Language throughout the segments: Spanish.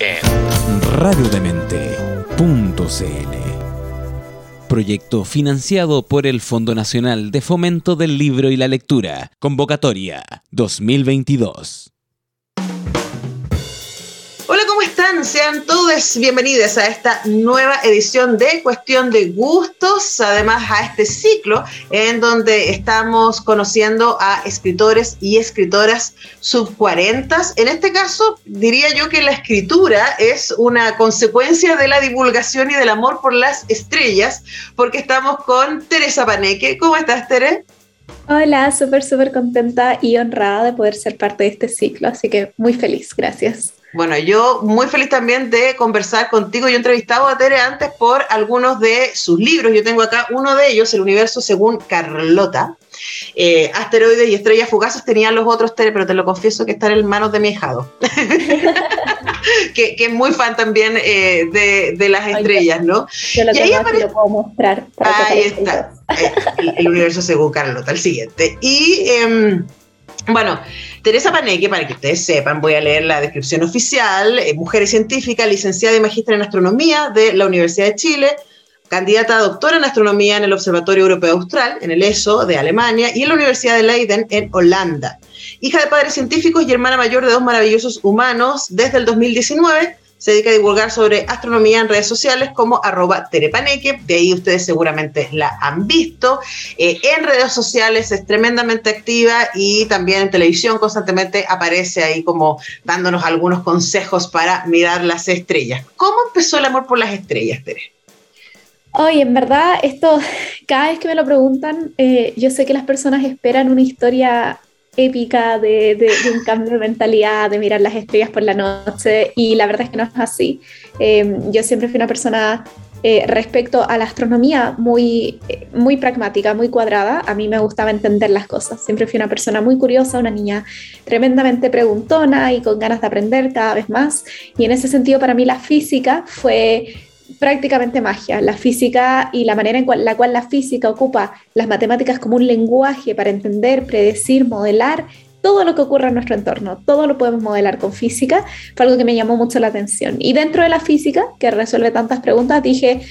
en radiodemente.cl. Proyecto financiado por el Fondo Nacional de Fomento del Libro y la Lectura. Convocatoria 2022. Sean todos bienvenidos a esta nueva edición de Cuestión de Gustos, además a este ciclo en donde estamos conociendo a escritores y escritoras sub 40. En este caso, diría yo que la escritura es una consecuencia de la divulgación y del amor por las estrellas, porque estamos con Teresa Paneque. ¿Cómo estás, Tere? Hola, súper, súper contenta y honrada de poder ser parte de este ciclo, así que muy feliz, gracias. Bueno, yo muy feliz también de conversar contigo. Yo he entrevistado a Tere antes por algunos de sus libros. Yo tengo acá uno de ellos, El universo según Carlota. Eh, asteroides y estrellas fugaces tenían los otros Tere, pero te lo confieso que están en manos de mi hijado. que, es muy fan también eh, de, las estrellas, ¿no? Yo lo, y ahí lo puedo mostrar. ahí está. Eh, el, universo según Carlota, el siguiente. Y em, bueno, Teresa Paneque, para que ustedes sepan, voy a leer la descripción oficial, eh, mujer científica, licenciada y magistra en astronomía de la Universidad de Chile, candidata a doctora en astronomía en el Observatorio Europeo Austral, en el ESO de Alemania, y en la Universidad de Leiden, en Holanda. Hija de padres científicos y hermana mayor de dos maravillosos humanos, desde el 2019 se dedica a divulgar sobre astronomía en redes sociales como arroba terepaneque, de ahí ustedes seguramente la han visto. Eh, en redes sociales es tremendamente activa y también en televisión constantemente aparece ahí como dándonos algunos consejos para mirar las estrellas. ¿Cómo empezó el amor por las estrellas, Tere? Oye, en verdad, esto, cada vez que me lo preguntan, eh, yo sé que las personas esperan una historia épica de, un cambio de mentalidad, de mirar las estrellas por la noche y la verdad es que no es así. Em, yo siempre fui una persona eh, respecto a la astronomía muy, muy pragmática, muy cuadrada. A mí me gustaba entender las cosas. Siempre fui una persona muy curiosa, una niña tremendamente preguntona y con ganas de aprender cada vez más. Y en ese sentido para mí la física fue prácticamente magia. La física y la manera en la cual la física ocupa las matemáticas como un lenguaje para entender, predecir, modelar todo lo que ocurre en nuestro entorno, todo lo podemos modelar con física, fue algo que me llamó mucho la atención. Y dentro de la física, que resuelve tantas preguntas, dije,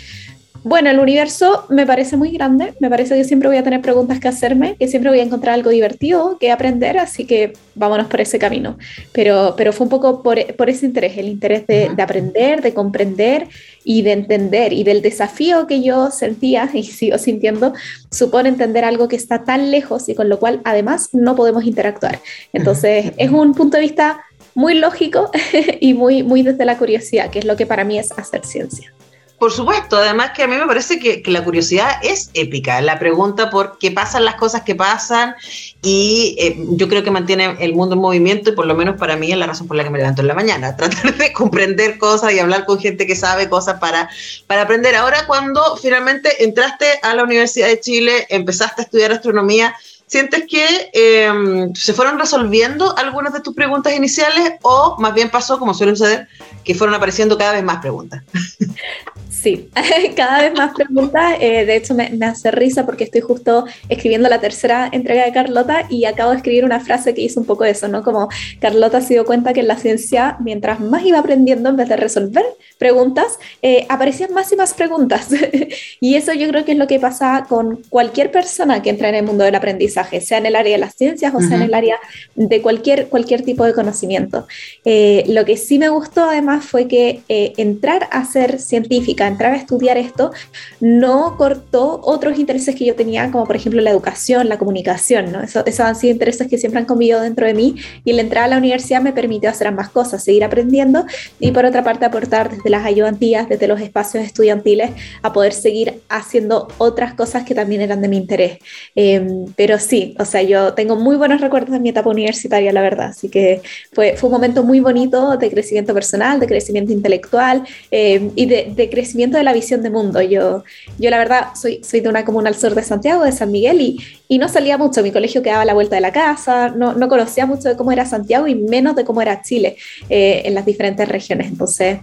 bueno, el universo me parece muy grande, me parece que siempre voy a tener preguntas que hacerme, que siempre voy a encontrar algo divertido que aprender, así que vámonos por ese camino. Pero, pero fue un poco por, ese interés, el interés de, aprender, de comprender y de entender, y del desafío que yo sentía y sigo sintiendo, supone entender algo que está tan lejos y con lo cual además no podemos interactuar. Entonces, es un punto de vista muy lógico y muy, muy desde la curiosidad, que es lo que para mí es hacer ciencia. Por supuesto, además que a mí me parece que, la curiosidad es épica, la pregunta por qué pasan las cosas que pasan y eh, yo creo que mantiene el mundo en movimiento y por lo menos para mí es la razón por la que me levanto en la mañana, tratar de comprender cosas y hablar con gente que sabe cosas para, para aprender. Ahora cuando finalmente entraste a la Universidad de Chile, empezaste a estudiar astronomía, ¿Sientes que em, se fueron resolviendo algunas de tus preguntas iniciales o más bien pasó, como suele suceder, que fueron apareciendo cada vez más preguntas? Sí, cada vez más preguntas. Eh, de hecho, me, hace risa porque estoy justo escribiendo la tercera entrega de Carlota y acabo de escribir una frase que hizo un poco eso, ¿no? Como Carlota se dio cuenta que en la ciencia, mientras más iba aprendiendo, en vez de resolver preguntas, eh, aparecían más y más preguntas. y eso yo creo que es lo que pasa con cualquier persona que entra en el mundo del aprendizaje, sea en el área de las ciencias o sea en el área de cualquier, cualquier tipo de conocimiento. Eh, lo que sí me gustó además fue que entrar a ser científica, entrar a estudiar esto no cortó otros intereses que yo tenía, como por ejemplo la educación, la comunicación, ¿no? Eso, esos han sido intereses que siempre han convivido dentro de mí y el entrar a la universidad me permitió hacer ambas cosas, seguir aprendiendo y por otra parte aportar desde las ayudantías, desde los espacios estudiantiles, a poder seguir haciendo otras cosas que también eran de mi interés. Em, pero sí, o sea, yo tengo muy buenos recuerdos de mi etapa universitaria, la verdad, así que fue, fue un momento muy bonito de crecimiento personal, de crecimiento intelectual em, y de, crecimiento de la visión de mundo. Yo, yo la verdad soy, soy de una comuna al sur de Santiago, de San Miguel, y, y no salía mucho, mi colegio quedaba a la vuelta de la casa, no, no conocía mucho de cómo era Santiago y menos de cómo era Chile eh, en las diferentes regiones. Entonces,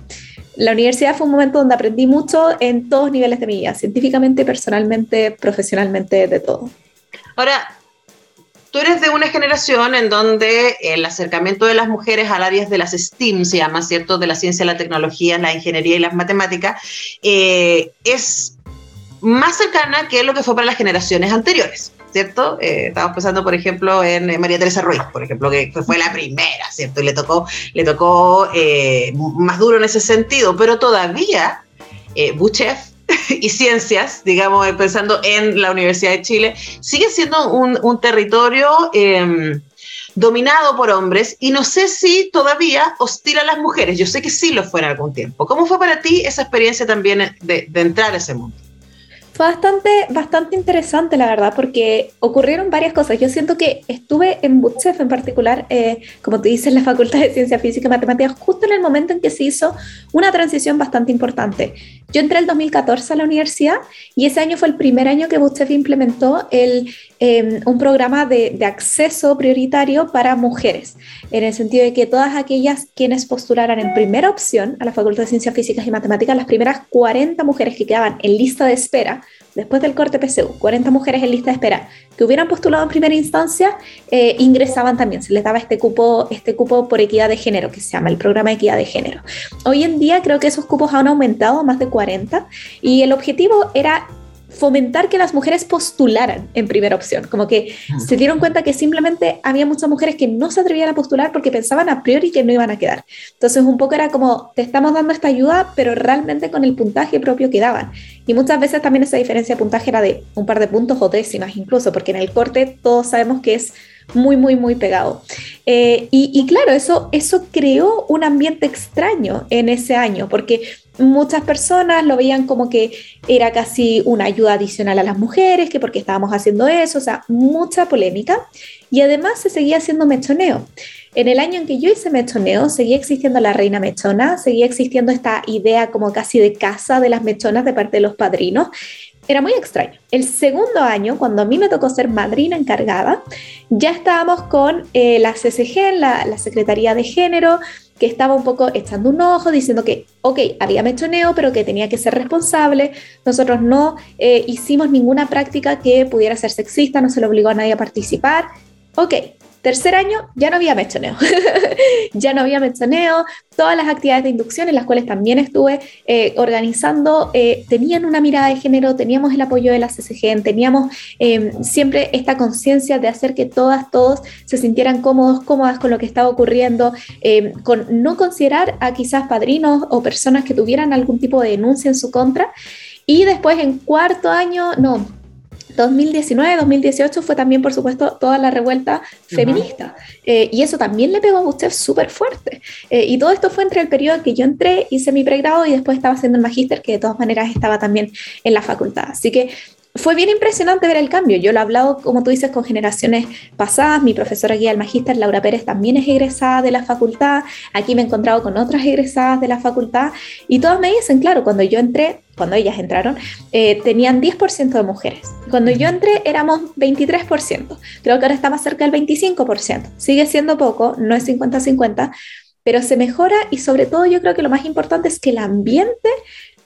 la universidad fue un momento donde aprendí mucho en todos niveles de mi vida, científicamente, personalmente, profesionalmente, de todo. Ahora, tú eres de una generación en donde el acercamiento de las mujeres al áreas de las STEAM, se llama, ¿cierto? De la ciencia, la tecnología, la ingeniería y las matemáticas, eh, es más cercana que lo que fue para las generaciones anteriores. ¿cierto? Eh, estamos pensando, por ejemplo, en María Teresa Ruiz, por ejemplo, que fue la primera, ¿cierto? Y le tocó, le tocó eh, más duro en ese sentido, pero todavía eh, Buchef y ciencias, digamos, pensando en la Universidad de Chile, sigue siendo un, territorio em, dominado por hombres y no sé si todavía hostil a las mujeres. Yo sé que sí lo fue en algún tiempo. ¿Cómo fue para ti esa experiencia también de entrar a ese mundo? Fue bastante, bastante interesante, la verdad, porque ocurrieron varias cosas. Yo siento que estuve en Butchef en particular, eh, como tú dices, la Facultad de Ciencia Física y Matemáticas, justo en el momento en que se hizo una transición bastante importante. Yo entré el 2014 a la universidad y ese año fue el primer año que Butchef implementó el, em, un programa de, de, acceso prioritario para mujeres, en el sentido de que todas aquellas quienes postularan en primera opción a la Facultad de Ciencias Físicas y Matemáticas, las primeras 40 mujeres que quedaban en lista de espera, después del corte PSU, 40 mujeres en lista de espera que hubieran postulado en primera instancia, eh, ingresaban también, se les daba este cupo, este cupo por equidad de género, que se llama el programa de equidad de género. Hoy en día creo que esos cupos han aumentado a más de 40 y el objetivo era fomentar que las mujeres postularan en primera opción, como que se dieron cuenta que simplemente había muchas mujeres que no se atrevían a postular porque pensaban a priori que no iban a quedar. Entonces un poco era como, te estamos dando esta ayuda, pero realmente con el puntaje propio que daban. Y muchas veces también esa diferencia de puntaje era de un par de puntos o décimas incluso, porque en el corte todos sabemos que es muy, muy, muy pegado. Eh, y, y, claro, eso, eso creó un ambiente extraño en ese año, porque muchas personas lo veían como que era casi una ayuda adicional a las mujeres, que porque estábamos haciendo eso, o sea, mucha polémica. Y además se seguía haciendo mechoneo. En el año en que yo hice mechoneo, seguía existiendo la reina mechona, seguía existiendo esta idea como casi de casa de las mechonas de parte de los padrinos. Era muy extraño. El segundo año, cuando a mí me tocó ser madrina encargada, ya estábamos con eh, la CCG, la, Secretaría de Género, que estaba un poco echando un ojo, diciendo que, ok, había mechoneo, pero que tenía que ser responsable. Nosotros no eh, hicimos ninguna práctica que pudiera ser sexista, no se le obligó a nadie a participar. Ok, Tercer año ya no había mechoneo, ya no había mechoneo, todas las actividades de inducción en las cuales también estuve eh, organizando eh, tenían una mirada de género, teníamos el apoyo de la CCG, teníamos em, siempre esta conciencia de hacer que todas, todos se sintieran cómodos, cómodas con lo que estaba ocurriendo, em, con no considerar a quizás padrinos o personas que tuvieran algún tipo de denuncia en su contra. Y después en cuarto año, no, 2019, 2018 fue también, por supuesto, toda la revuelta feminista. Eh, y eso también le pegó a usted súper fuerte. Eh, y todo esto fue entre el periodo que yo entré, hice mi pregrado y después estaba haciendo el magíster, que de todas maneras estaba también en la facultad. Así que fue bien impresionante ver el cambio. Yo lo he hablado, como tú dices, con generaciones pasadas. Mi profesora guía del magíster, Laura Pérez, también es egresada de la facultad. Aquí me he encontrado con otras egresadas de la facultad. Y todas me dicen, claro, cuando yo entré, cuando ellas entraron, eh, tenían 10% de mujeres. Cuando yo entré éramos 23%. Creo que ahora está cerca del 25%. Sigue siendo poco, no es 50-50, pero se mejora y sobre todo yo creo que lo más importante es que el ambiente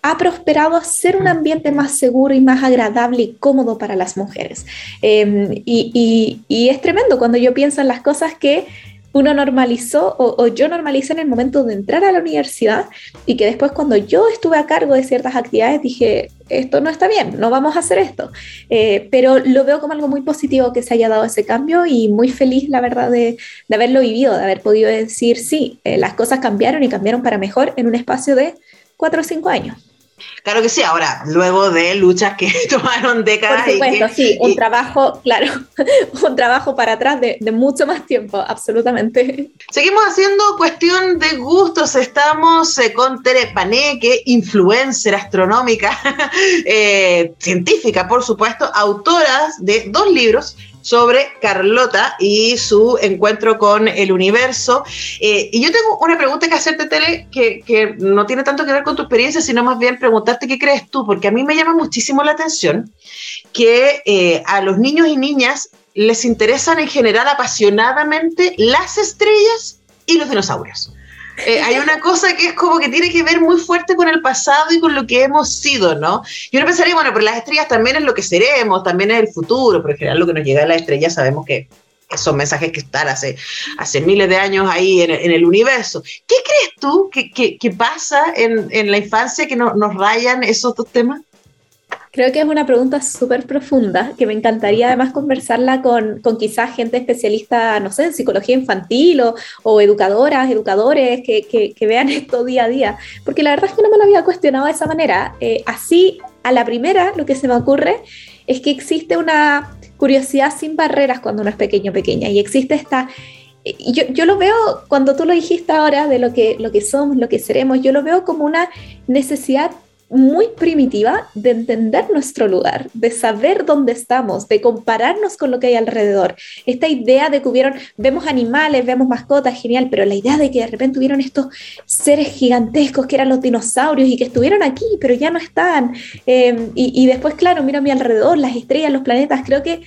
ha prosperado a ser un ambiente más seguro y más agradable y cómodo para las mujeres. Em, y, y, es tremendo cuando yo pienso en las cosas que uno normalizó o, yo normalicé en el momento de entrar a la universidad y que después cuando yo estuve a cargo de ciertas actividades dije, esto no está bien, no vamos a hacer esto. Eh, pero lo veo como algo muy positivo que se haya dado ese cambio y muy feliz, la verdad, de, de haberlo vivido, de haber podido decir, sí, eh, las cosas cambiaron y cambiaron para mejor en un espacio de cuatro o cinco años. Claro que sí, ahora, luego de luchas que tomaron décadas. Por supuesto, sí, un trabajo, claro, un trabajo para atrás de, mucho más tiempo, absolutamente. Seguimos haciendo cuestión de gustos, estamos eh, con Tere Paneque, influencer astronómica, eh, científica, por supuesto, autora de dos libros sobre Carlota y su encuentro con el universo. Eh, y yo tengo una pregunta que hacerte, Tele, que, que, no tiene tanto que ver con tu experiencia, sino más bien preguntarte qué crees tú, porque a mí me llama muchísimo la atención que eh, a los niños y niñas les interesan en general apasionadamente las estrellas y los dinosaurios. Eh, hay una cosa que es como que tiene que ver muy fuerte con el pasado y con lo que hemos sido, ¿no? Yo no pensaría, bueno, pero las estrellas también es lo que seremos, también es el futuro, pero en general lo que nos llega de las estrellas sabemos que son mensajes que están hace, miles de años ahí en, el universo. ¿Qué crees tú que, pasa en, la infancia que nos rayan esos dos temas? Creo que es una pregunta súper profunda que me encantaría además conversarla con, con, quizás gente especialista, no sé, en psicología infantil o, o educadoras, educadores que, que, vean esto día a día, porque la verdad es que no me lo había cuestionado de esa manera. Eh, así, a la primera, lo que se me ocurre es que existe una curiosidad sin barreras cuando uno es pequeño o pequeña y existe esta... Yo, yo, lo veo, cuando tú lo dijiste ahora, de lo que, lo que somos, lo que seremos, yo lo veo como una necesidad muy primitiva de entender nuestro lugar, de saber dónde estamos, de compararnos con lo que hay alrededor. Esta idea de que hubieron, vemos animales, vemos mascotas, genial, pero la idea de que de repente hubieron estos seres gigantescos que eran los dinosaurios y que estuvieron aquí, pero ya no están. Em, y, después, claro, miro a mi alrededor, las estrellas, los planetas, creo que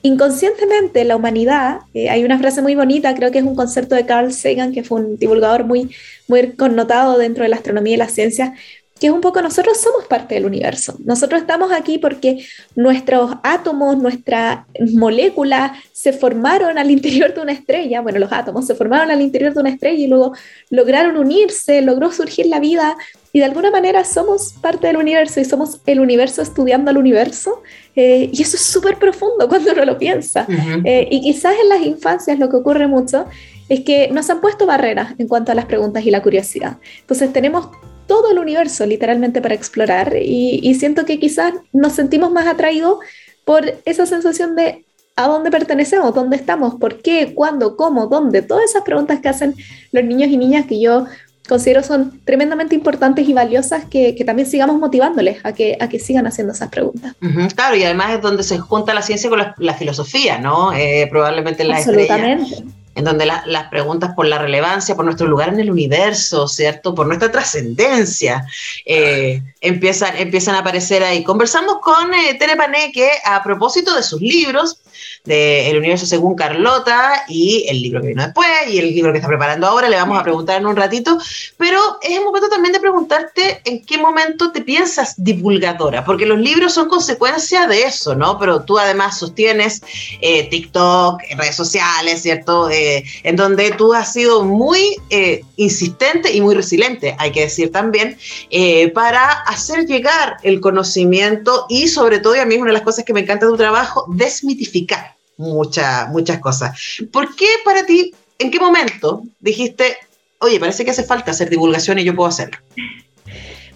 inconscientemente la humanidad, eh, hay una frase muy bonita, creo que es un concepto de Carl Sagan, que fue un divulgador muy, muy connotado dentro de la astronomía y la ciencia, que es un poco nosotros somos parte del universo. Nosotros estamos aquí porque nuestros átomos, nuestras moléculas se formaron al interior de una estrella, bueno, los átomos se formaron al interior de una estrella y luego lograron unirse, logró surgir la vida y de alguna manera somos parte del universo y somos el universo estudiando al universo. Eh, y eso es súper profundo cuando uno lo piensa. Eh, y quizás en las infancias lo que ocurre mucho es que nos han puesto barreras en cuanto a las preguntas y la curiosidad. Entonces tenemos todo el universo literalmente para explorar y, siento que quizás nos sentimos más atraídos por esa sensación de a dónde pertenecemos, dónde estamos, por qué, cuándo, cómo, dónde, todas esas preguntas que hacen los niños y niñas que yo considero son tremendamente importantes y valiosas que, también sigamos motivándoles a que, a que sigan haciendo esas preguntas. claro, y además es donde se junta la ciencia con la, filosofía, ¿no? Eh, probablemente la Absolutamente en donde las preguntas por la relevancia, por nuestro lugar en el universo, ¿cierto? Por nuestra trascendencia, eh, empiezan, empiezan a aparecer ahí. Conversamos con eh, Tere Paneque a propósito de sus libros, de El universo según Carlota y el libro que vino después y el libro que está preparando ahora, le vamos a preguntar en un ratito, pero es el momento también de preguntarte en qué momento te piensas divulgadora, porque los libros son consecuencia de eso, ¿no? Pero tú además sostienes eh, TikTok, redes sociales, ¿cierto? Eh, en donde tú has sido muy eh, insistente y muy resiliente, hay que decir también, para hacer llegar el conocimiento y sobre todo, y a mí una de las cosas que me encanta de tu trabajo, desmitificar muchas muchas cosas. ¿Por qué para ti, en qué momento dijiste, oye, parece que hace falta hacer divulgación y yo puedo hacerlo?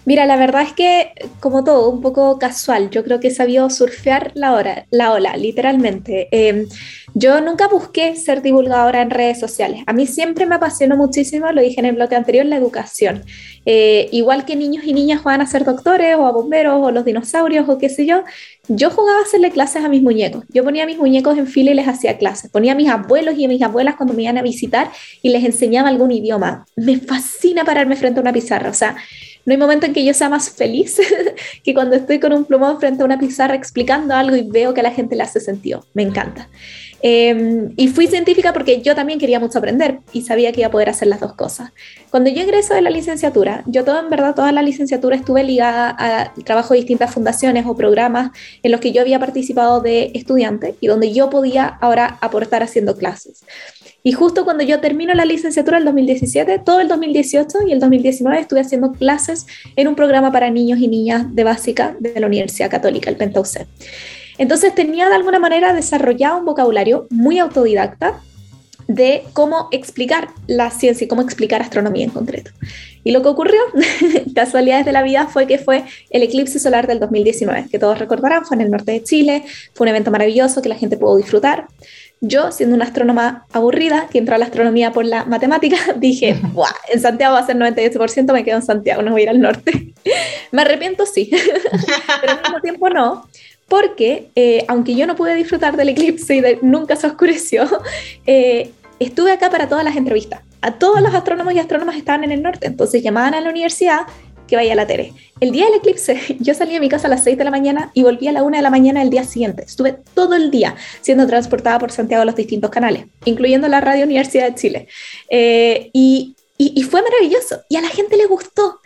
Mira, la verdad es que, como todo, un poco casual. Yo creo que he sabido surfear la, hora, la ola, literalmente. Em, yo nunca busqué ser divulgadora en redes sociales. A mí siempre me apasionó muchísimo, lo dije en el bloque anterior, la educación. Eh, igual que niños y niñas van a ser doctores o a bomberos o los dinosaurios o qué sé yo, yo jugaba a hacerle clases a mis muñecos. Yo ponía a mis muñecos en fila y les hacía clases. Ponía a mis abuelos y a mis abuelas cuando me iban a visitar y les enseñaba algún idioma. Me fascina pararme frente a una pizarra. O sea, no hay momento en que yo sea más feliz que cuando estoy con un plumón frente a una pizarra explicando algo y veo que a la gente le hace sentido. Me encanta. Em, y fui científica porque yo también quería mucho aprender y sabía que iba a poder hacer las dos cosas. Cuando yo ingreso de la licenciatura, yo toda, en verdad toda la licenciatura estuve ligada al trabajo de distintas fundaciones o programas en los que yo había participado de estudiante y donde yo podía ahora aportar haciendo clases. Y justo cuando yo termino la licenciatura el 2017, todo el 2018 y el 2019 estuve haciendo clases en un programa para niños y niñas de básica de la Universidad Católica, el Pentauce. Entonces tenía de alguna manera desarrollado un vocabulario muy autodidacta de cómo explicar la ciencia y cómo explicar astronomía en concreto. Y lo que ocurrió, casualidades de la vida, fue que fue el eclipse solar del 2019, que todos recordarán, fue en el norte de Chile, fue un evento maravilloso que la gente pudo disfrutar. Yo, siendo una astrónoma aburrida, que entró a la astronomía por la matemática, dije, Buah, en Santiago va a ser 98%, me quedo en Santiago, no voy a ir al norte. me arrepiento, sí, pero al mismo tiempo no, porque eh, aunque yo no pude disfrutar del eclipse y nunca se oscureció, eh, estuve acá para todas las entrevistas. A todos los astrónomos y astrónomas estaban en el norte, entonces llamaban a la universidad que vaya a la tele. El día del eclipse, yo salí de mi casa a las 6 de la mañana y volví a la 1 de la mañana del día siguiente. Estuve todo el día siendo transportada por Santiago a los distintos canales, incluyendo la Radio Universidad de Chile. Eh, y, fue maravilloso y a la gente le gustó.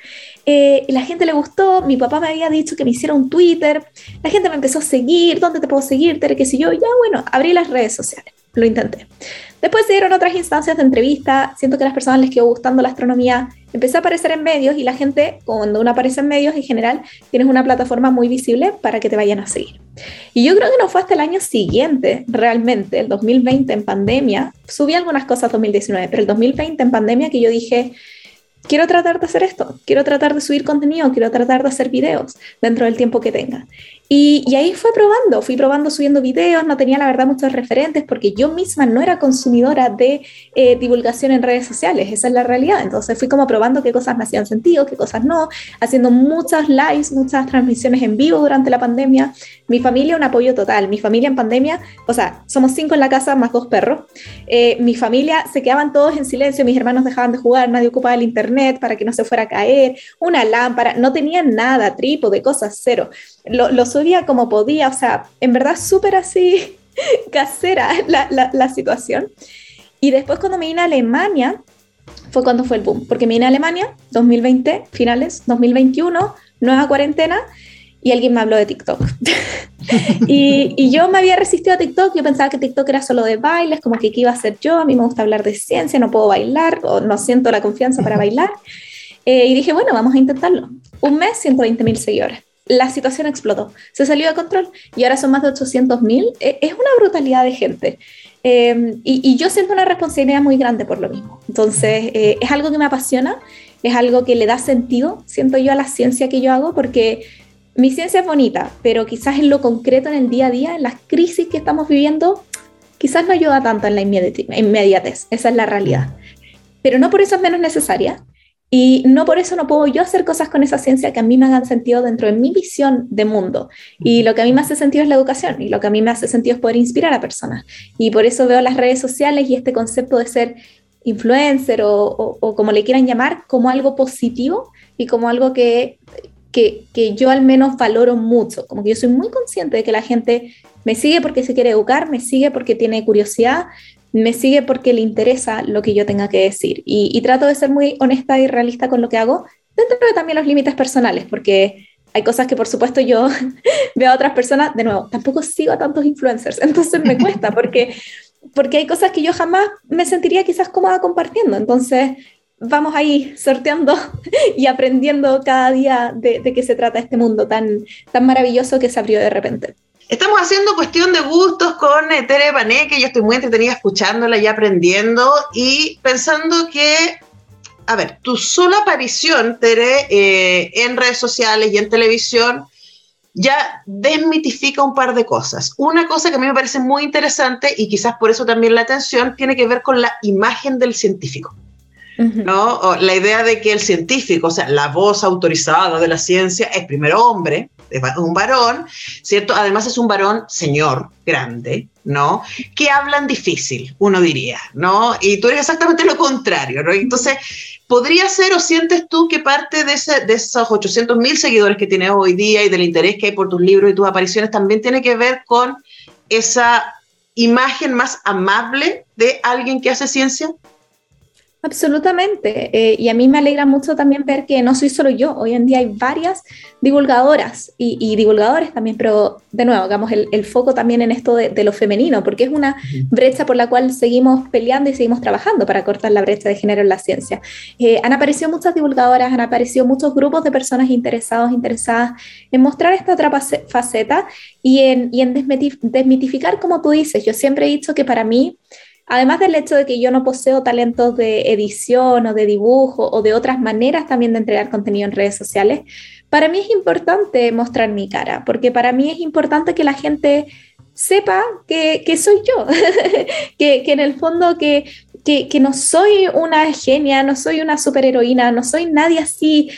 Eh, la gente le gustó, mi papá me había dicho que me hiciera un Twitter, la gente me empezó a seguir, ¿dónde te puedo seguir? Tere, qué sé yo, ya bueno, abrí las redes sociales, lo intenté. Después se dieron otras instancias de entrevista, siento que a las personas les quedó gustando la astronomía, empecé a aparecer en medios y la gente, cuando uno aparece en medios en general, tienes una plataforma muy visible para que te vayan a seguir. Y yo creo que no fue hasta el año siguiente, realmente, el 2020 en pandemia, subí algunas cosas 2019, pero el 2020 en pandemia que yo dije, quiero tratar de hacer esto, quiero tratar de subir contenido, quiero tratar de hacer videos dentro del tiempo que tenga. Y, ahí fue probando, fui probando subiendo videos, no tenía la verdad muchos referentes porque yo misma no era consumidora de eh, divulgación en redes sociales, esa es la realidad. Entonces fui como probando qué cosas me hacían sentido, qué cosas no, haciendo muchas lives, muchas transmisiones en vivo durante la pandemia. Mi familia un apoyo total, mi familia en pandemia, o sea, somos cinco en la casa más dos perros. Eh, mi familia se quedaban todos en silencio, mis hermanos dejaban de jugar, nadie ocupaba el internet para que no se fuera a caer, una lámpara, no tenían nada, trípode, cosas, cero. Lo, lo subía como podía, o sea, en verdad súper así casera la, la, situación. Y después cuando me vine a Alemania, fue cuando fue el boom, porque me vine a Alemania, 2020, finales, 2021, nueva cuarentena, y alguien me habló de TikTok. y, y, yo me había resistido a TikTok, yo pensaba que TikTok era solo de bailes, como que qué iba a ser yo, a mí me gusta hablar de ciencia, no puedo bailar, o no siento la confianza para bailar. Eh, y dije, bueno, vamos a intentarlo. Un mes, 120 mil seguidores la situación explotó, se salió de control y ahora son más de 800 mil. E, es una brutalidad de gente. Em, y, yo siento una responsabilidad muy grande por lo mismo. Entonces, eh, es algo que me apasiona, es algo que le da sentido, siento yo, a la ciencia que yo hago, porque mi ciencia es bonita, pero quizás en lo concreto, en el día a día, en las crisis que estamos viviendo, quizás no ayuda tanto en la inmediatez. Esa es la realidad. Pero no por eso es menos necesaria. Y no por eso no puedo yo hacer cosas con esa ciencia que a mí me hagan sentido dentro de mi visión de mundo. Y lo que a mí me hace sentido es la educación y lo que a mí me hace sentido es poder inspirar a personas. Y por eso veo las redes sociales y este concepto de ser influencer o, como le quieran llamar, como algo positivo y como algo que, que, yo al menos valoro mucho. Como que yo soy muy consciente de que la gente me sigue porque se quiere educar, me sigue porque tiene curiosidad, me sigue porque le interesa lo que yo tenga que decir. Y, trato de ser muy honesta y realista con lo que hago, dentro de también los límites personales, porque hay cosas que por supuesto yo veo a otras personas, de nuevo, tampoco sigo a tantos influencers, entonces me cuesta, porque, porque hay cosas que yo jamás me sentiría quizás cómoda compartiendo. Entonces, vamos ahí sorteando y aprendiendo cada día de, qué se trata este mundo tan, tan maravilloso que se abrió de repente. Estamos haciendo cuestión de gustos con eh, Tere Pané, que yo estoy muy entretenida escuchándola y aprendiendo y pensando que, a ver, tu sola aparición, Tere, eh, en redes sociales y en televisión ya desmitifica un par de cosas. Una cosa que a mí me parece muy interesante y quizás por eso también la atención tiene que ver con la imagen del científico. ¿No? la idea de que el científico, o sea, la voz autorizada de la ciencia, es primero hombre, es un varón, ¿cierto? Además es un varón señor, grande, ¿no? Que hablan difícil, uno diría, ¿no? Y tú eres exactamente lo contrario, ¿no? Entonces, ¿podría ser o sientes tú que parte de, ese, de esos 800 mil seguidores que tienes hoy día y del interés que hay por tus libros y tus apariciones también tiene que ver con esa imagen más amable de alguien que hace ciencia? Absolutamente. Eh, y a mí me alegra mucho también ver que no soy solo yo. Hoy en día hay varias divulgadoras y, divulgadores también, pero de nuevo, hagamos el, foco también en esto de, lo femenino, porque es una brecha por la cual seguimos peleando y seguimos trabajando para cortar la brecha de género en la ciencia. Eh, han aparecido muchas divulgadoras, han aparecido muchos grupos de personas interesados, interesadas en mostrar esta otra faceta y en, y en desmitificar, como tú dices. Yo siempre he dicho que para mí además del hecho de que yo no poseo talentos de edición o de dibujo o de otras maneras también de entregar contenido en redes sociales, para mí es importante mostrar mi cara, porque para mí es importante que la gente sepa que, soy yo, que, en el fondo que, que, no soy una genia, no soy una superheroína, no soy nadie así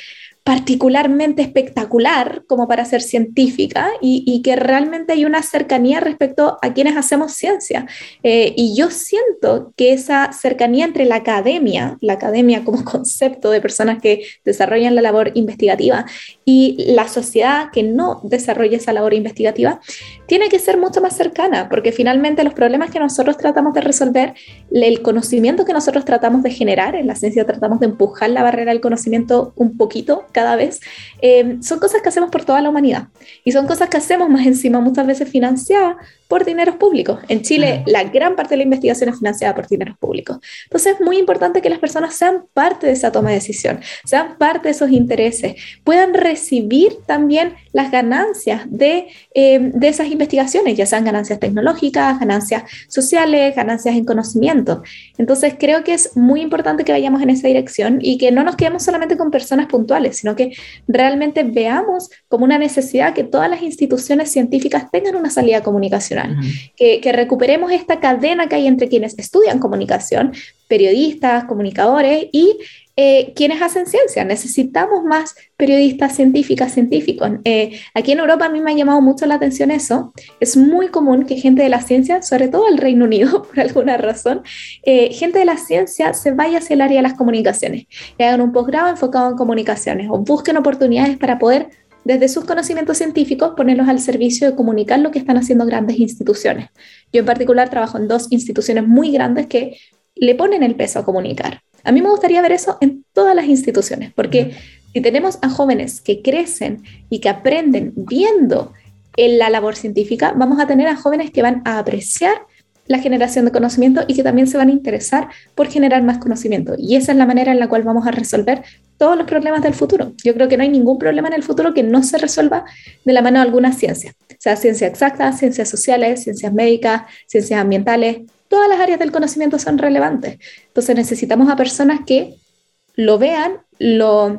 particularmente espectacular como para ser científica y, que realmente hay una cercanía respecto a quienes hacemos ciencia. Eh, y yo siento que esa cercanía entre la academia, la academia como concepto de personas que desarrollan la labor investigativa y la sociedad que no desarrolla esa labor investigativa, tiene que ser mucho más cercana, porque finalmente los problemas que nosotros tratamos de resolver, el conocimiento que nosotros tratamos de generar, en la ciencia tratamos de empujar la barrera del conocimiento un poquito cada vez, eh, son cosas que hacemos por toda la humanidad. Y son cosas que hacemos más encima muchas veces financiadas por dineros públicos. En Chile, la gran parte de la investigación es financiada por dineros públicos. Entonces, es muy importante que las personas sean parte de esa toma de decisión, sean parte de esos intereses, puedan recibir también las ganancias de, eh, de esas investigaciones, ya sean ganancias tecnológicas, ganancias sociales, ganancias en conocimiento. Entonces, creo que es muy importante que vayamos en esa dirección y que no nos quedemos solamente con personas puntuales, sino que realmente veamos como una necesidad que todas las instituciones científicas tengan una salida comunicacional que, recuperemos esta cadena que hay entre quienes estudian comunicación, periodistas, comunicadores y eh, quienes hacen ciencia. Necesitamos más periodistas científicas, científicos. Eh, aquí en Europa a mí me ha llamado mucho la atención eso. Es muy común que gente de la ciencia, sobre todo el Reino Unido, por alguna razón, eh, gente de la ciencia se vaya hacia el área de las comunicaciones y hagan un posgrado enfocado en comunicaciones o busquen oportunidades para poder desde sus conocimientos científicos, ponerlos al servicio de comunicar lo que están haciendo grandes instituciones. Yo en particular trabajo en dos instituciones muy grandes que le ponen el peso a comunicar. A mí me gustaría ver eso en todas las instituciones, porque si tenemos a jóvenes que crecen y que aprenden viendo en la labor científica, vamos a tener a jóvenes que van a apreciar la generación de conocimiento y que también se van a interesar por generar más conocimiento. Y esa es la manera en la cual vamos a resolver todos los problemas del futuro. Yo creo que no hay ningún problema en el futuro que no se resuelva de la mano de alguna ciencia, sea ciencia exacta, ciencias sociales, ciencias médicas, ciencias ambientales, todas las áreas del conocimiento son relevantes. Entonces necesitamos a personas que lo vean, lo,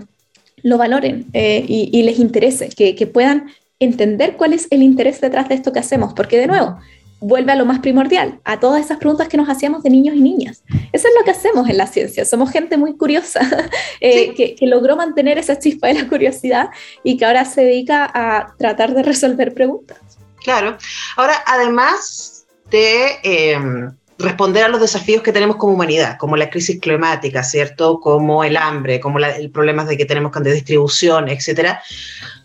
lo valoren eh, y, les interese, que, que puedan entender cuál es el interés detrás de esto que hacemos, porque de nuevo, vuelve a lo más primordial, a todas esas preguntas que nos hacíamos de niños y niñas. Eso es lo que hacemos en la ciencia, somos gente muy curiosa, eh, que, logró mantener esa chispa de la curiosidad y que ahora se dedica a tratar de resolver preguntas. Claro, ahora además de em, responder a los desafíos que tenemos como humanidad, como la crisis climática, ¿cierto? Como el hambre, como el problema de que tenemos con distribución, etcétera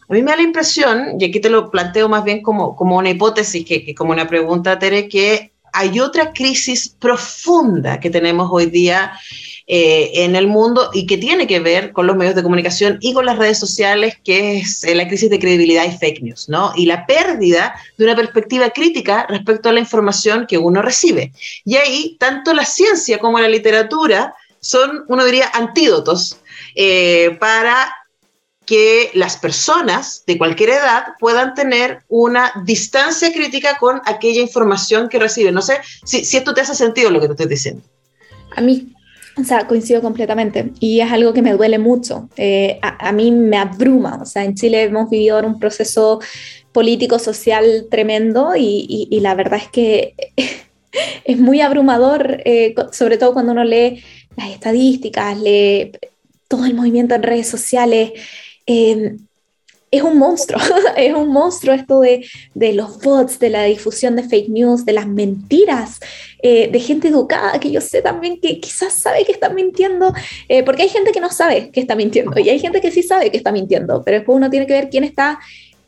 a mí me da la impresión, y aquí te lo planteo más bien como, como una hipótesis que, como una pregunta, Tere, que hay otra crisis profunda que tenemos hoy día eh, en el mundo y que tiene que ver con los medios de comunicación y con las redes sociales, que es eh, la crisis de credibilidad y fake news, ¿no? Y la pérdida de una perspectiva crítica respecto a la información que uno recibe. Y ahí, tanto la ciencia como la literatura son, uno diría, antídotos eh, para que las personas de cualquier edad puedan tener una distancia crítica con aquella información que reciben. No sé si, esto te hace sentido lo que te estoy diciendo. A mí, o sea, coincido completamente y es algo que me duele mucho. Eh, a, mí me abruma. O sea, en Chile hemos vivido un proceso político, social tremendo y, la verdad es que es muy abrumador, eh, sobre todo cuando uno lee las estadísticas, lee todo el movimiento en redes sociales. Em, es un monstruo, es un monstruo esto de, de, los bots, de la difusión de fake news, de las mentiras, eh, de gente educada que yo sé también que quizás sabe que está mintiendo, eh, porque hay gente que no sabe que está mintiendo y hay gente que sí sabe que está mintiendo, pero después uno tiene que ver quién está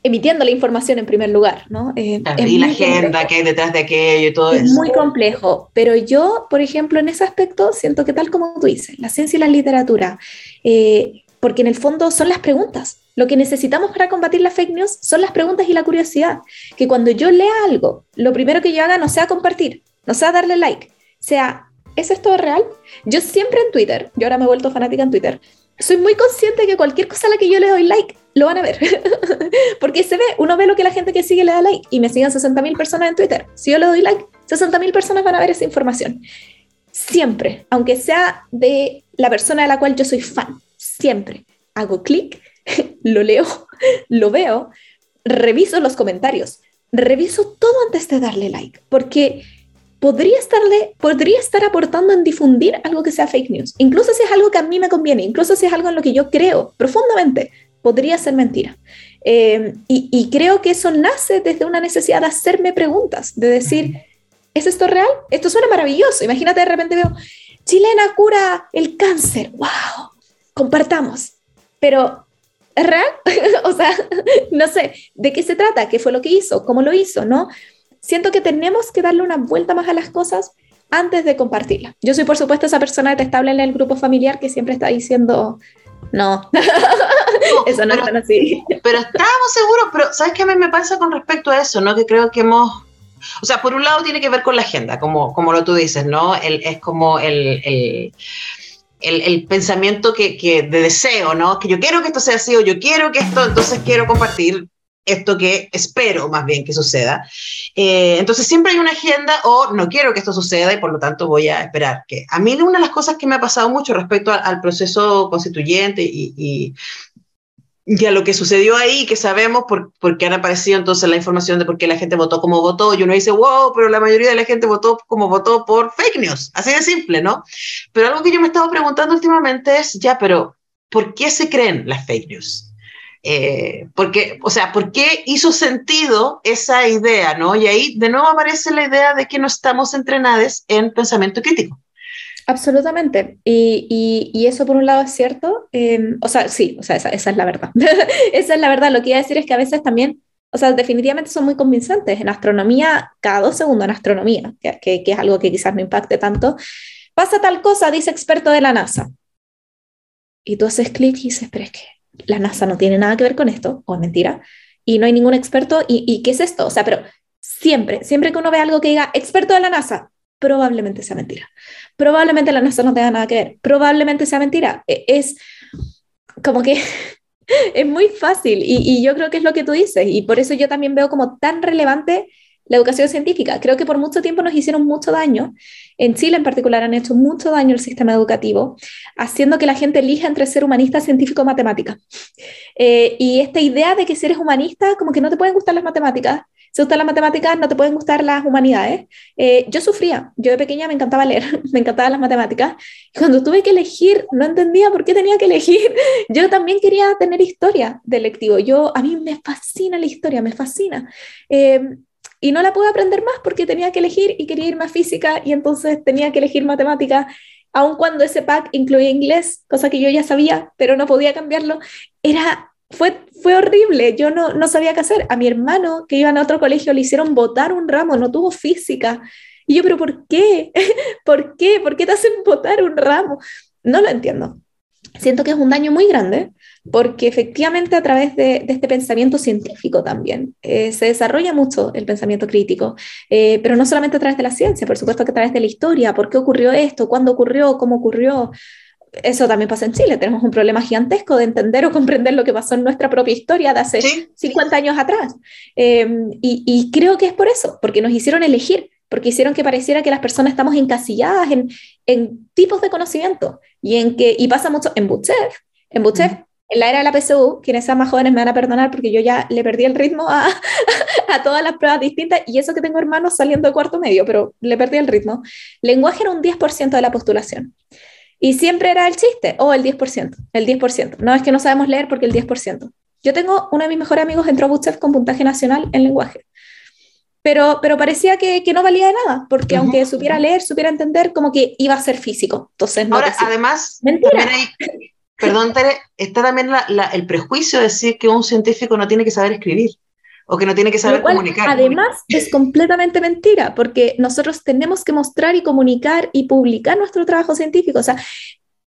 emitiendo la información en primer lugar, ¿no? Eh, y la agenda que hay detrás de aquello y todo es eso. muy complejo, pero yo, por ejemplo, en ese aspecto siento que tal como tú dices, la ciencia y la literatura, porque en el fondo son las preguntas. Lo que necesitamos para combatir las fake news son las preguntas y la curiosidad. Que cuando yo lea algo, lo primero que yo haga no sea compartir, no sea darle like, sea, ¿es esto real? Yo siempre en Twitter, yo ahora me he vuelto fanática en Twitter, soy muy consciente de que cualquier cosa a la que yo le doy like, lo van a ver. Porque se ve, uno ve lo que la gente que sigue le da like y me siguen 60.000 personas en Twitter. Si yo le doy like, 60.000 personas van a ver esa información. Siempre, aunque sea de la persona de la cual yo soy fan, siempre hago clic, lo leo, lo veo, reviso los comentarios, reviso todo antes de darle like, porque podría, estarle, podría estar aportando en difundir algo que sea fake news, incluso si es algo que a mí me conviene, incluso si es algo en lo que yo creo profundamente, podría ser mentira. Eh, y, y, creo que eso nace desde una necesidad de hacerme preguntas, de decir, ¿es esto real? Esto suena maravilloso. Imagínate de repente veo, chilena cura el cáncer, wow, compartamos. Pero ¿es real? o sea, no sé, ¿de qué se trata? ¿Qué fue lo que hizo? ¿Cómo lo hizo? ¿No? Siento que tenemos que darle una vuelta más a las cosas antes de compartirlas. Yo soy, por supuesto, esa persona detestable en el grupo familiar que siempre está diciendo, no, eso no es así. Pero estábamos seguros, pero ¿sabes qué a mí me pasa con respecto a eso? ¿no? Que creo que hemos o sea, por un lado tiene que ver con la agenda, como, como lo tú dices, ¿no? El, es como el, el, el, pensamiento que, que, de deseo, ¿no? Que yo quiero que esto sea así o yo quiero que esto, entonces quiero compartir esto que espero más bien que suceda. Eh, entonces siempre hay una agenda o no quiero que esto suceda y por lo tanto voy a esperar que. A mí una de las cosas que me ha pasado mucho respecto al, proceso constituyente y, y, y, a lo que sucedió ahí, que sabemos por, porque han aparecido entonces la información de por qué la gente votó como votó, y uno dice, wow, pero la mayoría de la gente votó como votó por fake news, así de simple, ¿no? Pero algo que yo me estaba preguntando últimamente es, ya, pero ¿por qué se creen las fake news? Eh, porque, o sea, ¿por qué hizo sentido esa idea, no? Y ahí de nuevo aparece la idea de que no estamos entrenados en pensamiento crítico. Absolutamente. Y, y, eso por un lado es cierto. Em, o sea, sí, o sea, esa, esa es la verdad. esa es la verdad. Lo que iba a decir es que a veces también, o sea, definitivamente son muy convincentes. En astronomía, cada dos segundos en astronomía, que, que, que es algo que quizás no impacte tanto, pasa tal cosa, dice experto de la NASA. Y tú haces clic y dices, pero es que la NASA no tiene nada que ver con esto, o es mentira, y no hay ningún experto, ¿y, qué es esto? O sea, pero siempre, siempre que uno ve algo que diga experto de la NASA, probablemente sea mentira. Probablemente la NASA no tenga nada que ver, probablemente sea mentira. E, es como que es muy fácil y, yo creo que es lo que tú dices y por eso yo también veo como tan relevante la educación científica. Creo que por mucho tiempo nos hicieron mucho daño. En Chile en particular han hecho mucho daño al sistema educativo, haciendo que la gente elija entre ser humanista, científico o matemática. Eh, y esta idea de que si eres humanista, como que no te pueden gustar las matemáticas. Te gustan las matemáticas, no te pueden gustar las humanidades. Eh, yo sufría, yo de pequeña me encantaba leer, me encantaban las matemáticas. Cuando tuve que elegir, no entendía por qué tenía que elegir. Yo también quería tener historia de lectivo. Yo, a mí me fascina la historia, me fascina. Eh, y no la pude aprender más porque tenía que elegir y quería irme a física y entonces tenía que elegir matemática, aun cuando ese pack incluía inglés, cosa que yo ya sabía, pero no podía cambiarlo, era, fue, fue horrible, yo no, no sabía qué hacer. A mi hermano que iba a otro colegio le hicieron votar un ramo, no tuvo física. Y yo, pero ¿por qué? ¿Por qué? ¿Por qué te hacen votar un ramo? No lo entiendo. Siento que es un daño muy grande porque efectivamente a través de, este pensamiento científico también eh, se desarrolla mucho el pensamiento crítico, eh, pero no solamente a través de la ciencia, por supuesto que a través de la historia, por qué ocurrió esto, cuándo ocurrió, cómo ocurrió. Eso también pasa en Chile, tenemos un problema gigantesco de entender o comprender lo que pasó en nuestra propia historia de hace 50 años atrás. Em, y, y creo que es por eso, porque nos hicieron elegir porque hicieron que pareciera que las personas estamos encasilladas en, en tipos de conocimiento y en que y pasa mucho en Butchev, en Butchev en la era de la PSU, quienes sean más jóvenes me van a perdonar porque yo ya le perdí el ritmo a, a, todas las pruebas distintas y eso que tengo hermanos saliendo de cuarto medio, pero le perdí el ritmo. Lenguaje era un 10% de la postulación. Y siempre era el chiste, o oh, el 10%, el 10%. No es que no sabemos leer porque el 10%. Yo tengo uno de mis mejores amigos entró a Butchef con puntaje nacional en lenguaje. Pero, pero parecía que, que no valía de nada, porque aunque supiera leer, supiera entender, como que iba a ser físico. Entonces, no Ahora, además, Mentira. Perdón, Tere, está también el prejuicio de decir que un científico no tiene que saber escribir o que no tiene que saber comunicar. Además, es completamente mentira, porque nosotros tenemos que mostrar y comunicar y publicar nuestro trabajo científico. O sea,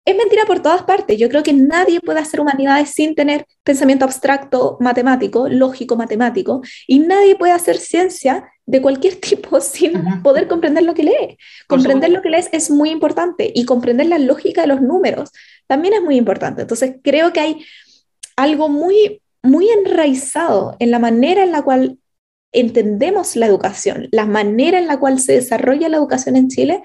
es mentira por todas partes. Yo creo que nadie puede hacer humanidades sin tener pensamiento abstracto matemático, lógico matemático, y nadie puede hacer ciencia de cualquier tipo sin poder comprender lo que lee. comprender lo que lees es muy importante y comprender la lógica de los números también es muy importante. Entonces, creo que hay algo muy, muy enraizado en la manera en la cual entendemos la educación, la manera en la cual se desarrolla la educación en Chile,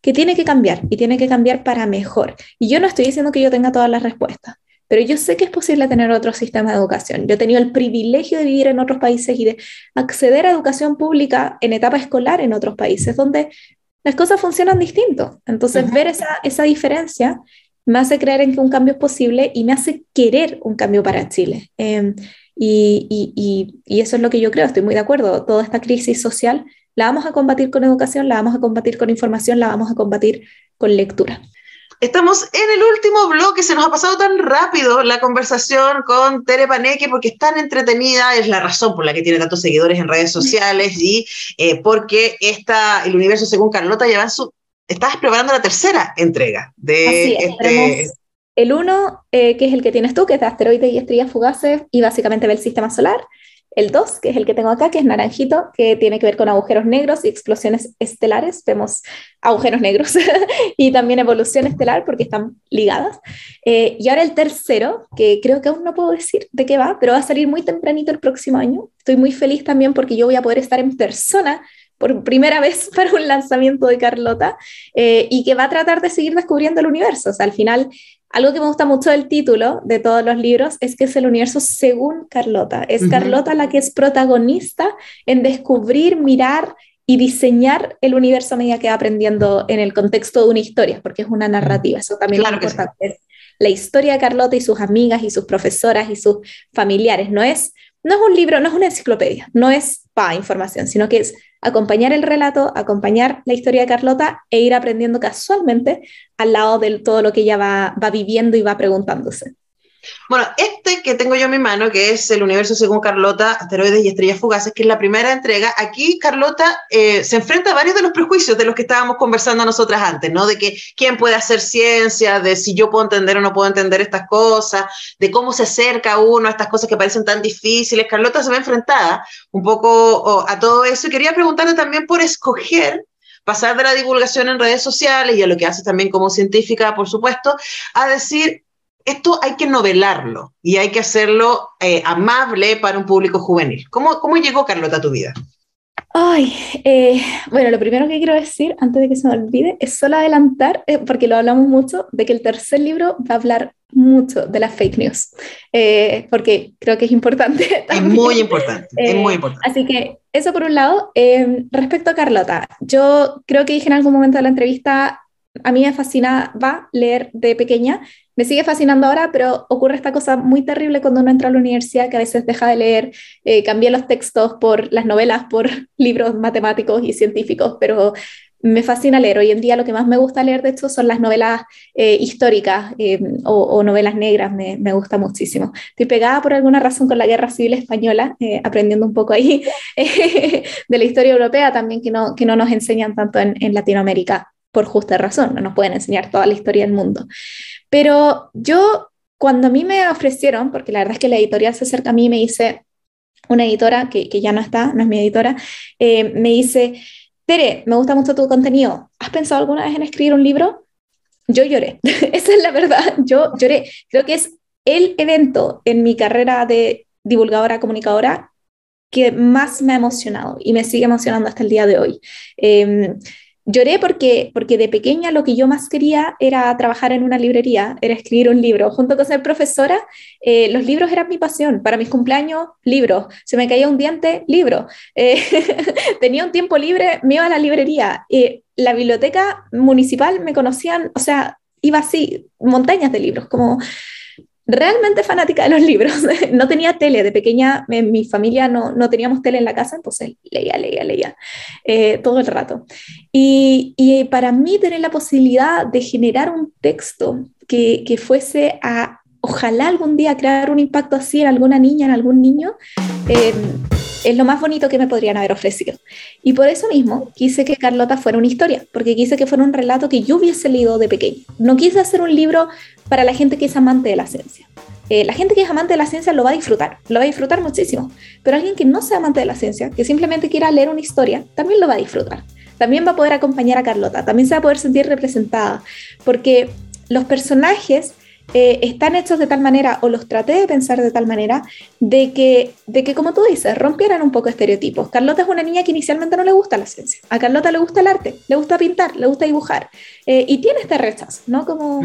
que tiene que cambiar y tiene que cambiar para mejor. Y yo no estoy diciendo que yo tenga todas las respuestas, pero yo sé que es posible tener otro sistema de educación. Yo he tenido el privilegio de vivir en otros países y de acceder a educación pública en etapa escolar en otros países, donde las cosas funcionan distinto. Entonces, ver esa, esa diferencia me hace creer en que un cambio es posible y me hace querer un cambio para Chile. Em, y, eso es lo que yo creo, estoy muy de acuerdo. Toda esta crisis social la vamos a combatir con educación, la vamos a combatir con información, la vamos a combatir con lectura. Estamos en el último bloque, se nos ha pasado tan rápido la conversación con Tere Paneque porque es tan entretenida, es la razón por la que tiene tantos seguidores en redes sociales y eh, porque esta, el universo según Carlota lleva su... Estás preparando la tercera entrega de este... El uno, eh, que es el que tienes tú, que es de asteroides y estrellas fugaces y básicamente ve el sistema solar. El 2, que es el que tengo acá, que es naranjito, que tiene que ver con agujeros negros y explosiones estelares. Vemos agujeros negros y también evolución estelar porque están ligadas. Eh, y ahora el tercero, que creo que aún no puedo decir de qué va, pero va a salir muy tempranito el próximo año. Estoy muy feliz también porque yo voy a poder estar en persona por primera vez para un lanzamiento de Carlota eh, y que va a tratar de seguir descubriendo el universo. O sea, al final algo que me gusta mucho del título de todos los libros es que es el universo según Carlota. Es Carlota la que es protagonista en descubrir, mirar y diseñar el universo a medida que va aprendiendo en el contexto de una historia, porque es una narrativa. Eso también es importante. La historia de Carlota y sus amigas y sus profesoras y sus familiares. No es, no es un libro, no es una enciclopedia, no es para información, sino que es acompañar el relato, acompañar la historia de Carlota e ir aprendiendo casualmente al lado de todo lo que ella va, va viviendo y va preguntándose. Bueno, este que tengo yo en mi mano, que es el universo según Carlota, asteroides y estrellas fugaces, que es la primera entrega, aquí Carlota eh, se enfrenta a varios de los prejuicios de los que estábamos conversando nosotras antes, ¿no? De que quién puede hacer ciencia, de si yo puedo entender o no puedo entender estas cosas, de cómo se acerca uno a estas cosas que parecen tan difíciles. Carlota se ve enfrentada un poco a todo eso y quería preguntarle también por escoger pasar de la divulgación en redes sociales y a lo que hace también como científica, por supuesto, a decir, esto hay que novelarlo y hay que hacerlo eh, amable para un público juvenil. ¿Cómo, ¿Cómo llegó Carlota a tu vida? Ay, eh, bueno, lo primero que quiero decir, antes de que se me olvide, es solo adelantar, eh, porque lo hablamos mucho, de que el tercer libro va a hablar mucho de las fake news, porque creo que es importante. Es muy importante, es muy importante. Así que eso por un lado. respecto a Carlota, yo creo que dije en algún momento de la entrevista, a mí me fascinaba leer de pequeña me sigue fascinando ahora, pero ocurre esta cosa muy terrible cuando uno entra a la universidad, que a veces deja de leer, eh, los textos por las novelas, por libros matemáticos y científicos, pero me fascina leer. Hoy en día lo que más me gusta leer, de hecho, son las novelas eh, históricas eh, o, novelas negras, me, gusta muchísimo. Estoy pegada por alguna razón con la Guerra Civil Española, aprendiendo un poco ahí de la historia europea también, que no, que no nos enseñan tanto en Latinoamérica por justa razón, no nos pueden enseñar toda la historia del mundo. Pero yo, cuando a mí me ofrecieron, porque la verdad es que la editorial se acerca a mí y me dice, una editora que, que ya no está, no es mi editora, eh, me dice, Tere, me gusta mucho tu contenido, ¿has pensado alguna vez en escribir un libro? Yo lloré, esa es la verdad, yo lloré. Creo que es el evento en mi carrera de divulgadora, comunicadora que más me ha emocionado y me sigue emocionando hasta el día de hoy. Eh, Lloré porque, porque de pequeña lo que yo más quería era trabajar en una librería, era escribir un libro. Junto con ser profesora, eh, los libros eran mi pasión. Para mis cumpleaños, libros. Se me caía un diente, libro. Eh, tenía un tiempo libre, me iba a la librería. Eh, la biblioteca municipal me conocían, o sea, iba así, montañas de libros, como realmente fanática de los libros. no tenía tele, de pequeña en mi familia no, no teníamos tele en la casa, entonces leía, leía, leía eh, todo el rato. Y, y, para mí tener la posibilidad de generar un texto que, que fuese a, ojalá algún día crear un impacto así en alguna niña, en algún niño, eh, es lo más bonito que me podrían haber ofrecido. Y por eso mismo quise que Carlota fuera una historia, porque quise que fuera un relato que yo hubiese leído de pequeño. No quise hacer un libro para la gente que es amante de la ciencia. Eh, la gente que es amante de la ciencia lo va a disfrutar, lo va a disfrutar muchísimo, pero alguien que no sea amante de la ciencia, que simplemente quiera leer una historia, también lo va a disfrutar. También va a poder acompañar a Carlota, también se va a poder sentir representada, porque los personajes eh, están hechos de tal manera, o los traté de pensar de tal manera, de que, de que, como tú dices, rompieran un poco estereotipos. Carlota es una niña que inicialmente no le gusta la ciencia. A Carlota le gusta el arte, le gusta pintar, le gusta dibujar. Eh, y tiene este rechazo, ¿no? Como,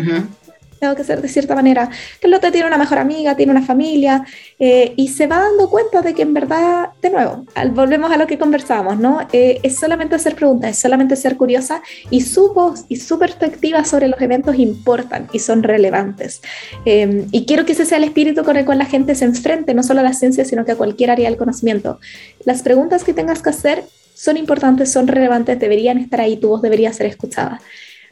tengo que ser de cierta manera. Carlota tiene una mejor amiga, tiene una familia eh, y se va dando cuenta de que en verdad, de nuevo, volvemos a lo que conversábamos, ¿no? Eh, es solamente hacer preguntas, es solamente ser curiosa y su voz y su perspectiva sobre los eventos importan y son relevantes. Em, y quiero que ese sea el espíritu con el cual la gente se enfrente, no solo a la ciencia, sino que a cualquier área del conocimiento. Las preguntas que tengas que hacer son importantes, son relevantes, deberían estar ahí, tu voz debería ser escuchada.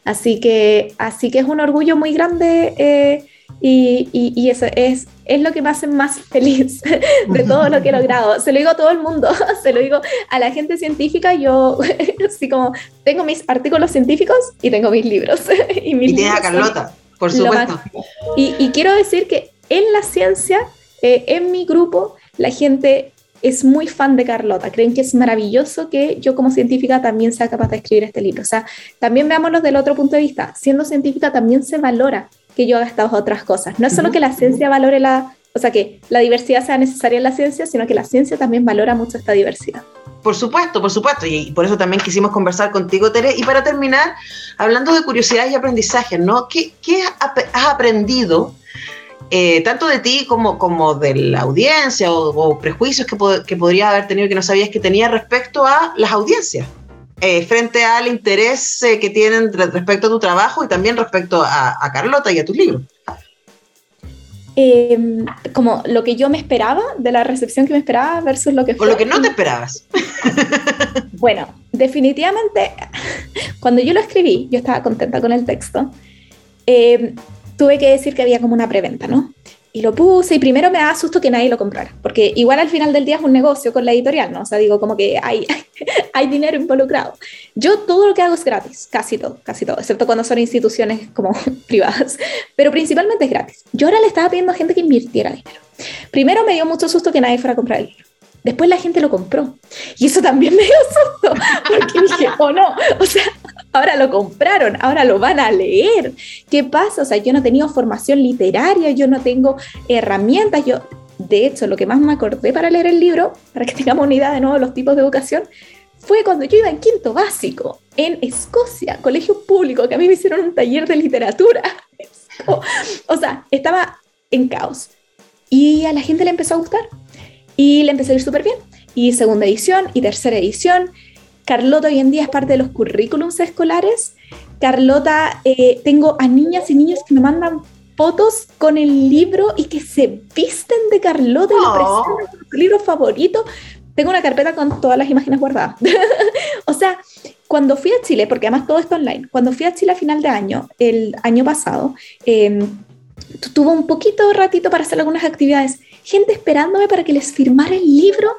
Así que, así que es un orgullo muy grande eh, y, y, eso es, es lo que me hace más feliz de todo lo que he logrado. Se lo digo a todo el mundo, se lo digo a la gente científica. Yo, así como, tengo mis artículos científicos y tengo mis libros. y mis y a Carlota, por supuesto. Y, y, quiero decir que en la ciencia, eh, en mi grupo, la gente es muy fan de Carlota, creen que es maravilloso que yo como científica también sea capaz de escribir este libro. O sea, también veámoslo del otro punto de vista. Siendo científica también se valora que yo haga estas otras cosas. No es solo que la ciencia valore la, o sea, que la diversidad sea necesaria en la ciencia, sino que la ciencia también valora mucho esta diversidad. Por supuesto, por supuesto, y por eso también quisimos conversar contigo, Tere. Y para terminar, hablando de curiosidad y aprendizaje, ¿no? ¿Qué, qué has aprendido eh, tanto de ti como, como de la audiencia o, prejuicios que, que, podría haber tenido que no sabías que tenía respecto a las audiencias, eh, frente al interés eh, que tienen respecto a tu trabajo y también respecto a, Carlota y a tus libros. Em, como lo que yo me esperaba, de la recepción que me esperaba versus lo que fue. O lo que no te esperabas. bueno, definitivamente, cuando yo lo escribí, yo estaba contenta con el texto. Tuve que decir que había como una preventa, ¿no? Y lo puse y primero me da susto que nadie lo comprara, porque igual al final del día es un negocio con la editorial, ¿no? O sea, digo como que hay, hay dinero involucrado. Yo todo lo que hago es gratis, casi todo, casi todo, excepto cuando son instituciones como privadas, pero principalmente es gratis. Yo ahora le estaba pidiendo a gente que invirtiera dinero. Primero me dio mucho susto que nadie fuera a comprar el libro. Después la gente lo compró. Y eso también me dio susto, porque dije, oh no, o sea, ahora lo compraron, ahora lo van a leer. ¿Qué pasa? O sea, yo no he tenido formación literaria, yo no tengo herramientas, yo, de hecho, lo que más me acordé para leer el libro, para que tengamos una de nuevo los tipos de educación, fue cuando yo iba en quinto básico, en Escocia, colegio público, que a mí me hicieron un taller de literatura. o sea, estaba en caos. Y a la gente le empezó a gustar. Y le empezó a ir súper bien. Y segunda edición y tercera edición. Carlota hoy en día es parte de los currículums escolares. Carlota, eh, tengo a niñas y niños que me mandan fotos con el libro y que se visten de Carlota y lo oh. presentan como su libro favorito. Tengo una carpeta con todas las imágenes guardadas. o sea, cuando fui a Chile, porque además todo esto online, cuando fui a Chile a final de año, el año pasado, eh, tuvo un poquito de ratito para hacer algunas actividades. Gente esperándome para que les firmara el libro.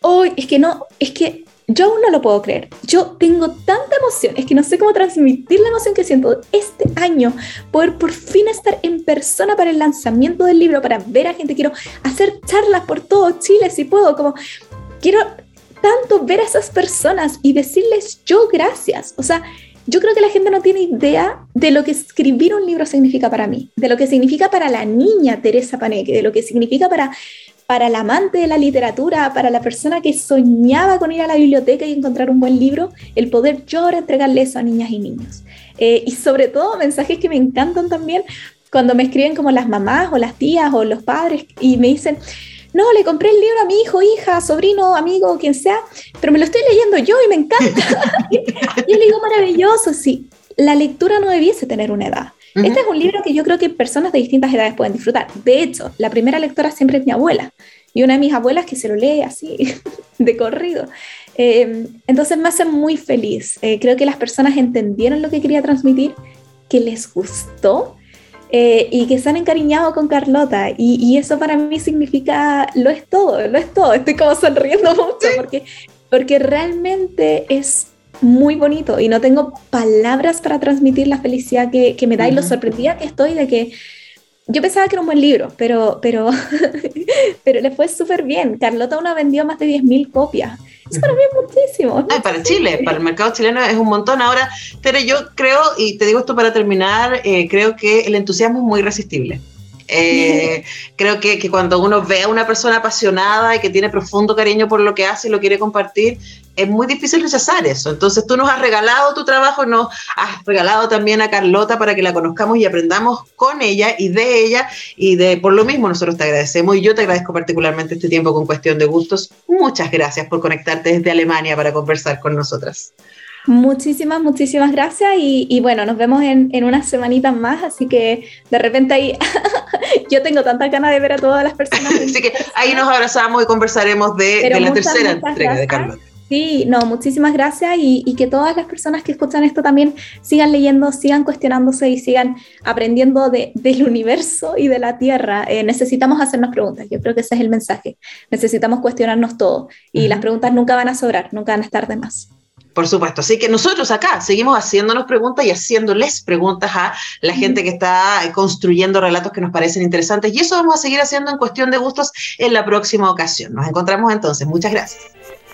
Hoy, es que no, es que yo aún no lo puedo creer. Yo tengo tanta emoción, es que no sé cómo transmitir la emoción que siento este año, poder por fin estar en persona para el lanzamiento del libro, para ver a gente. Quiero hacer charlas por todo Chile si puedo, como quiero tanto ver a esas personas y decirles yo gracias. O sea, yo creo que la gente no tiene idea de lo que escribir un libro significa para mí, de lo que significa para la niña Teresa Paneque, de lo que significa para para el amante de la literatura, para la persona que soñaba con ir a la biblioteca y encontrar un buen libro, el poder yo entregarle eso a niñas y niños. Eh, y sobre todo mensajes que me encantan también cuando me escriben como las mamás o las tías o los padres y me dicen, no, le compré el libro a mi hijo, hija, sobrino, amigo, quien sea, pero me lo estoy leyendo yo y me encanta. yo le digo, maravilloso, sí, la lectura no debiese tener una edad. Este es un libro que yo creo que personas de distintas edades pueden disfrutar. De hecho, la primera lectora siempre es mi abuela y una de mis abuelas que se lo lee así, de corrido. Em, entonces me hace muy feliz. Eh, creo que las personas entendieron lo que quería transmitir, que les gustó eh, y que se han encariñado con Carlota. Y, y, eso para mí significa, lo es todo, lo es todo. Estoy como sonriendo mucho porque, porque realmente es muy bonito y no tengo palabras para transmitir la felicidad que, que me da y lo sorprendida que estoy de que yo pensaba que era un buen libro, pero, pero, pero le fue súper bien. Carlota aún ha vendido más de 10.000 copias. Eso para mí es muchísimo. Ah, para Chile, para el mercado chileno es un montón. Ahora, pero yo creo, y te digo esto para terminar, eh, creo que el entusiasmo es muy irresistible. Eh, creo que, que, cuando uno ve a una persona apasionada y que tiene profundo cariño por lo que hace y lo quiere compartir, es muy difícil rechazar eso. Entonces tú nos has regalado tu trabajo, nos has regalado también a Carlota para que la conozcamos y aprendamos con ella y de ella y de por lo mismo nosotros te agradecemos y yo te agradezco particularmente este tiempo con Cuestión de Gustos. Muchas gracias por conectarte desde Alemania para conversar con nosotras. Muchísimas, muchísimas gracias y, y bueno, nos vemos en, en, unas semanitas más, así que de repente ahí yo tengo tanta ganas de ver a todas las personas. así que ahí nos abrazamos y conversaremos de, de la muchas, tercera muchas entrega gracias. de Carlota. Sí, no, muchísimas gracias y, y, que todas las personas que escuchan esto también sigan leyendo, sigan cuestionándose y sigan aprendiendo de, del universo y de la Tierra. Eh, necesitamos hacernos preguntas, yo creo que ese es el mensaje. Necesitamos cuestionarnos todo y uh -huh. las preguntas nunca van a sobrar, nunca van a estar de más. Por supuesto. Así que nosotros acá seguimos haciéndonos preguntas y haciéndoles preguntas a la gente que está construyendo relatos que nos parecen interesantes. Y eso vamos a seguir haciendo en cuestión de gustos en la próxima ocasión. Nos encontramos entonces. Muchas gracias.